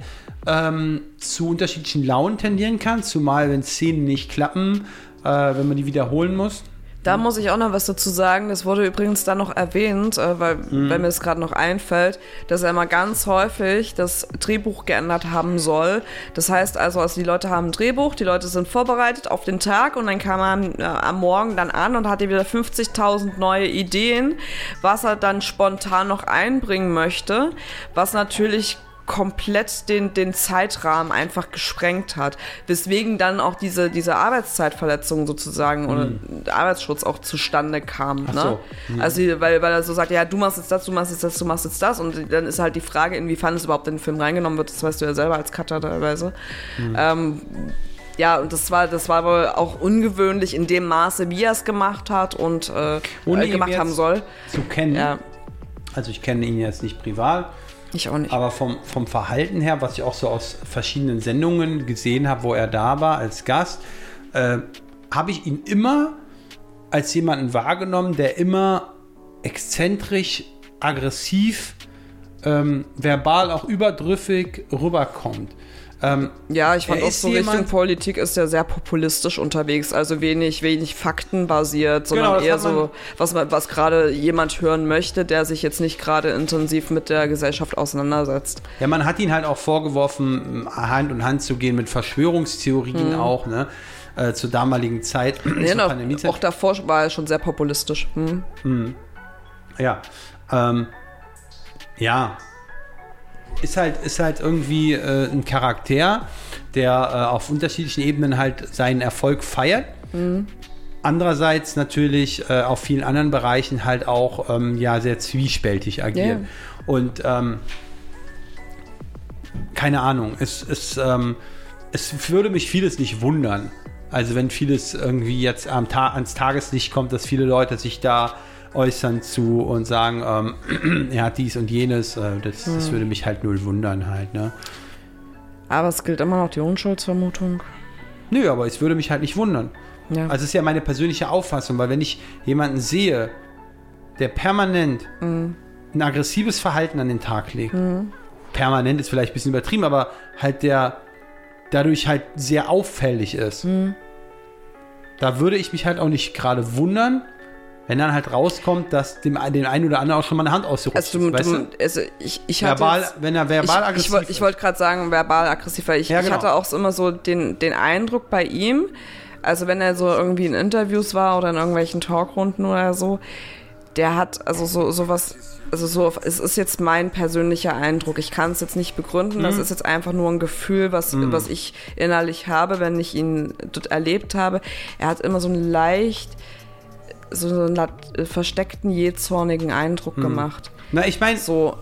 ähm, zu unterschiedlichen Launen tendieren kann, zumal wenn Szenen nicht klappen, äh, wenn man die wiederholen muss. Da muss ich auch noch was dazu sagen. Das wurde übrigens dann noch erwähnt, äh, weil, mhm. weil mir das gerade noch einfällt, dass er mal ganz häufig das Drehbuch geändert haben soll. Das heißt also, also die Leute haben ein Drehbuch, die Leute sind vorbereitet auf den Tag und dann kam man äh, am Morgen dann an und hatte wieder 50.000 neue Ideen, was er dann spontan noch einbringen möchte, was natürlich komplett den, den Zeitrahmen einfach gesprengt hat. Weswegen dann auch diese, diese Arbeitszeitverletzung sozusagen mhm. oder Arbeitsschutz auch zustande kam. Ne? So. Mhm. Also, weil, weil er so sagt, ja, du machst jetzt das, du machst jetzt das, du machst jetzt das. Und dann ist halt die Frage, inwiefern es überhaupt in den Film reingenommen wird. Das weißt du ja selber als Cutter teilweise. Mhm. Ähm, ja, und das war, das war wohl auch ungewöhnlich in dem Maße, wie er es gemacht hat und äh, Ohne gemacht haben soll. Zu kennen. Ja. Also ich kenne ihn jetzt nicht privat, ich auch nicht. Aber vom, vom Verhalten her, was ich auch so aus verschiedenen Sendungen gesehen habe, wo er da war als Gast, äh, habe ich ihn immer als jemanden wahrgenommen, der immer exzentrisch, aggressiv, ähm, verbal auch überdrüffig rüberkommt. Ähm, ja, ich fand auch so Richtung Politik ist ja sehr populistisch unterwegs, also wenig, wenig faktenbasiert, sondern genau, eher so, was, was gerade jemand hören möchte, der sich jetzt nicht gerade intensiv mit der Gesellschaft auseinandersetzt. Ja, man hat ihn halt auch vorgeworfen, Hand in Hand zu gehen mit Verschwörungstheorien hm. auch, ne? Äh, zur damaligen Zeit. Ja, noch, auch davor war er schon sehr populistisch. Hm. Hm. Ja. Ähm, ja, ist halt, ist halt irgendwie äh, ein Charakter, der äh, auf unterschiedlichen Ebenen halt seinen Erfolg feiert. Mhm. Andererseits natürlich äh, auf vielen anderen Bereichen halt auch ähm, ja sehr zwiespältig agiert. Yeah. Und ähm, keine Ahnung, es, es, ähm, es würde mich vieles nicht wundern. Also wenn vieles irgendwie jetzt am Ta ans Tageslicht kommt, dass viele Leute sich da äußern zu und sagen, ähm, er hat dies und jenes. Äh, das, hm. das würde mich halt null wundern halt, ne? Aber es gilt immer noch die Unschuldsvermutung. Nö, aber es würde mich halt nicht wundern. Ja. Also es ist ja meine persönliche Auffassung, weil wenn ich jemanden sehe, der permanent mhm. ein aggressives Verhalten an den Tag legt, mhm. permanent ist vielleicht ein bisschen übertrieben, aber halt der dadurch halt sehr auffällig ist, mhm. da würde ich mich halt auch nicht gerade wundern, wenn dann halt rauskommt, dass dem, dem einen oder anderen auch schon mal eine Hand ausgerutscht also, du, ist. Du, also ich, ich hatte verbal, jetzt, wenn er verbal aggressiv ich, ich, ich wollte gerade sagen, verbal aggressiv, weil ich, ja, genau. ich hatte auch immer so den, den Eindruck bei ihm, also wenn er so irgendwie in Interviews war oder in irgendwelchen Talkrunden oder so, der hat also so sowas also so, es ist jetzt mein persönlicher Eindruck. Ich kann es jetzt nicht begründen. Mhm. Das ist jetzt einfach nur ein Gefühl, was, mhm. was ich innerlich habe, wenn ich ihn dort erlebt habe. Er hat immer so ein leicht so einen versteckten, jähzornigen Eindruck hm. gemacht. Na, ich meine, so,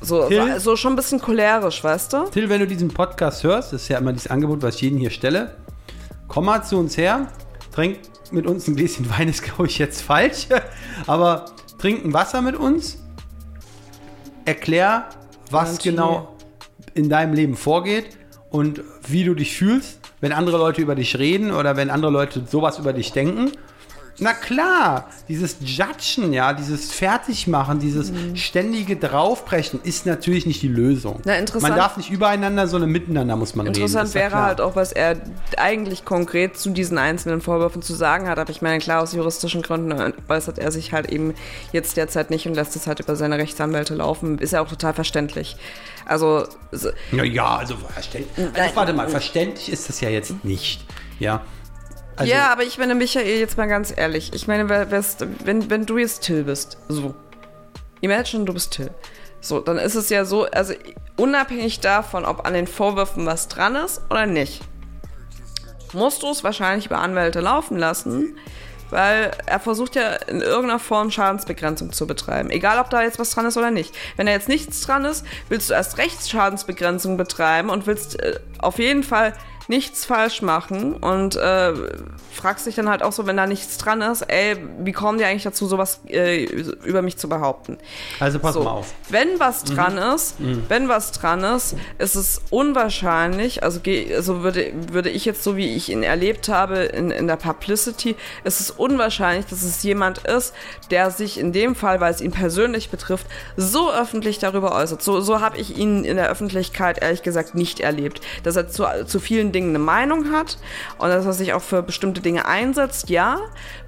So, Till? so, schon ein bisschen cholerisch, weißt du? Till, wenn du diesen Podcast hörst, das ist ja immer dieses Angebot, was ich jeden hier stelle, komm mal zu uns her, trink mit uns ein Gläschen Wein, ist glaube ich jetzt falsch, aber trink ein Wasser mit uns, erklär, was Garantie. genau in deinem Leben vorgeht und wie du dich fühlst, wenn andere Leute über dich reden oder wenn andere Leute sowas über dich denken. Na klar, dieses Judgen, ja, dieses Fertigmachen, dieses ständige Draufbrechen ist natürlich nicht die Lösung. Na, interessant- Man darf nicht übereinander, sondern miteinander muss man reden. Interessant ist ja wäre halt auch, was er eigentlich konkret zu diesen einzelnen Vorwürfen zu sagen hat. Aber ich meine, klar, aus juristischen Gründen äußert er sich halt eben jetzt derzeit nicht und lässt es halt über seine Rechtsanwälte laufen. Ist ja auch total verständlich. Also, so- Ja, ja, also verständlich. Also, warte mal, verständlich ist das ja jetzt nicht. Ja. Also, ja, aber ich meine, Michael, jetzt mal ganz ehrlich. Ich meine, wenn, wenn du jetzt Till bist, so. Imagine, du bist Till. So, dann ist es ja so, also unabhängig davon, ob an den Vorwürfen was dran ist oder nicht, musst du es wahrscheinlich über Anwälte laufen lassen, weil er versucht ja in irgendeiner Form Schadensbegrenzung zu betreiben. Egal, ob da jetzt was dran ist oder nicht. Wenn da jetzt nichts dran ist, willst du erst recht Schadensbegrenzung betreiben und willst äh, auf jeden Fall nichts falsch machen und äh, fragst dich dann halt auch so, wenn da nichts dran ist, ey, wie kommen die eigentlich dazu, sowas äh, über mich zu behaupten? also pass So, mal auf. wenn was dran ist, wenn was dran ist, ist es unwahrscheinlich, also, also würde, würde ich jetzt so, wie ich ihn erlebt habe in, in der Publicity, ist es unwahrscheinlich, dass es jemand ist, der sich in dem Fall, weil es ihn persönlich betrifft, so öffentlich darüber äußert. So, so habe ich ihn in der Öffentlichkeit ehrlich gesagt nicht erlebt. Dass er zu, zu vielen Dingen eine Meinung hat und dass er sich auch für bestimmte Dinge einsetzt, ja,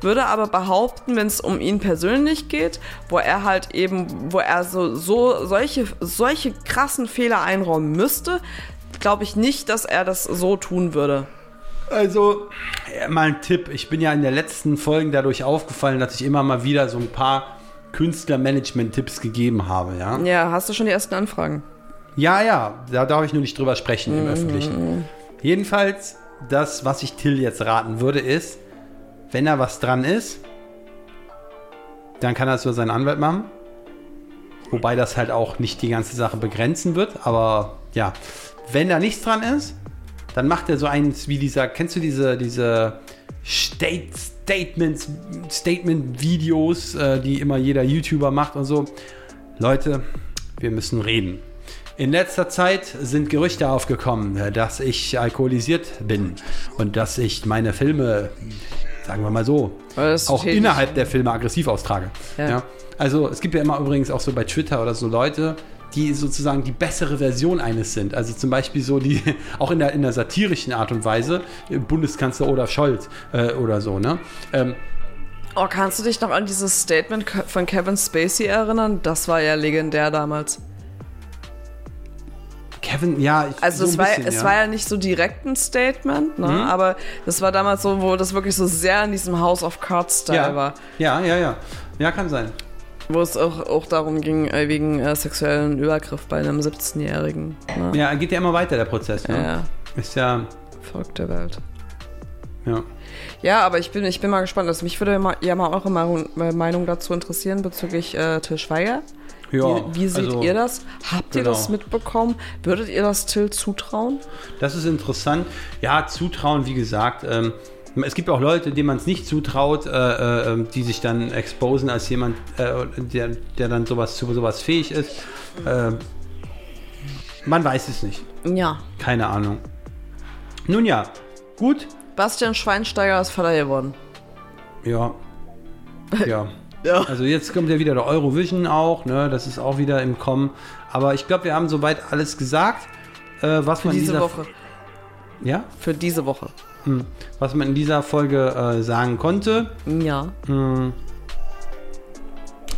würde aber behaupten, wenn es um ihn persönlich geht, wo er halt eben, wo er so, so solche, solche krassen Fehler einräumen müsste, glaube ich nicht, dass er das so tun würde. Also, ja, mal ein Tipp. Ich bin ja in den letzten Folgen dadurch aufgefallen, dass ich immer mal wieder so ein paar Künstlermanagement-Tipps gegeben habe, ja? Ja, hast du schon die ersten Anfragen? Ja, ja, da darf ich nur nicht drüber sprechen im Öffentlichen. Jedenfalls, das, was ich Till jetzt raten würde, ist, wenn da was dran ist, dann kann er es über seinen Anwalt machen. Wobei das halt auch nicht die ganze Sache begrenzen wird, aber ja, wenn da nichts dran ist, dann macht er so eins wie dieser, kennst du diese, diese State Statements, Statement-Videos, äh, die immer jeder YouTuber macht und so. Leute, wir müssen reden. In letzter Zeit sind Gerüchte aufgekommen, dass ich alkoholisiert bin und dass ich meine Filme, sagen wir mal so, auch innerhalb der Filme aggressiv austrage. Ja. Ja. Also es gibt ja immer übrigens auch so bei Twitter oder so Leute, die sozusagen die bessere Version eines sind. Also zum Beispiel so die, auch in der, in der satirischen Art und Weise, Bundeskanzler Olaf Scholz äh, oder so, ne? Ähm, Oh, kannst du dich noch an dieses Statement von Kevin Spacey erinnern? Das war ja legendär damals. Kevin, ja, ich, Also so es, war, bisschen, es ja. Mhm. war ja nicht so direkt ein Statement, ne? aber das war damals so, wo das wirklich so sehr in diesem House of Cards-Style ja. war. ja, ja, ja. Ja, kann sein. Wo es auch, auch darum ging, äh, wegen äh, sexuellen Übergriff bei einem 17-Jährigen. Ne? Ja, geht ja immer weiter, der Prozess. Ne? Ja, Ist ja, der Welt. ja. Ja, aber ich bin, ich bin mal gespannt. Also mich würde ja mal eure Meinung, äh, Meinung dazu interessieren bezüglich äh, Till Schweiger. Ja wie, wie seht also, ihr das? Habt ihr genau. das mitbekommen? Würdet ihr das Till zutrauen? Das ist interessant. Ja, zutrauen, wie gesagt. Ähm, es gibt auch Leute, denen man es nicht zutraut, äh, äh, ähm, die sich dann exposen als jemand, äh, der, der dann sowas zu sowas fähig ist. Äh, man weiß es nicht. Ja. Keine Ahnung. Nun ja, gut. Bastian Schweinsteiger ist Vater geworden. Ja. Ja. Ja. Also jetzt kommt ja wieder der Eurovision auch, ne? Das ist auch wieder im Kommen. Aber ich glaube, wir haben soweit alles gesagt, äh, was Für man in diese dieser Woche. ja, Für diese Woche. hm, was man in dieser Folge äh, sagen konnte. Ja.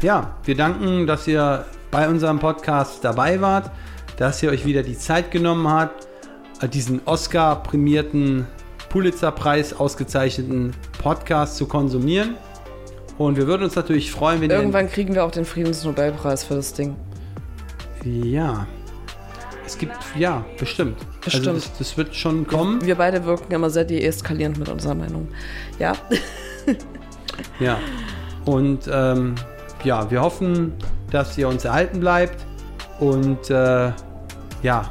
Ja, wir danken, dass ihr bei unserem Podcast dabei wart, dass ihr euch wieder die Zeit genommen habt, äh, diesen Oscar-prämierten Pulitzer-Preis ausgezeichneten Podcast zu konsumieren. Und wir würden uns natürlich freuen, wenn Irgendwann kriegen wir auch den Friedensnobelpreis für das Ding. Ja. Es gibt, ja, bestimmt. Also Bestimmt. das, das wird schon kommen. Wir beide wirken immer sehr deeskalierend mit unserer Meinung. Ja. Ja. Und ähm, ja, wir hoffen, dass ihr uns erhalten bleibt. Und äh, ja,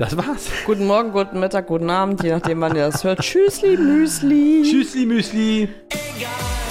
das war's. Guten Morgen, guten Mittag, guten Abend, je nachdem, wann ihr das hört. Tschüssli, Müsli. Tschüssli, Müsli. God.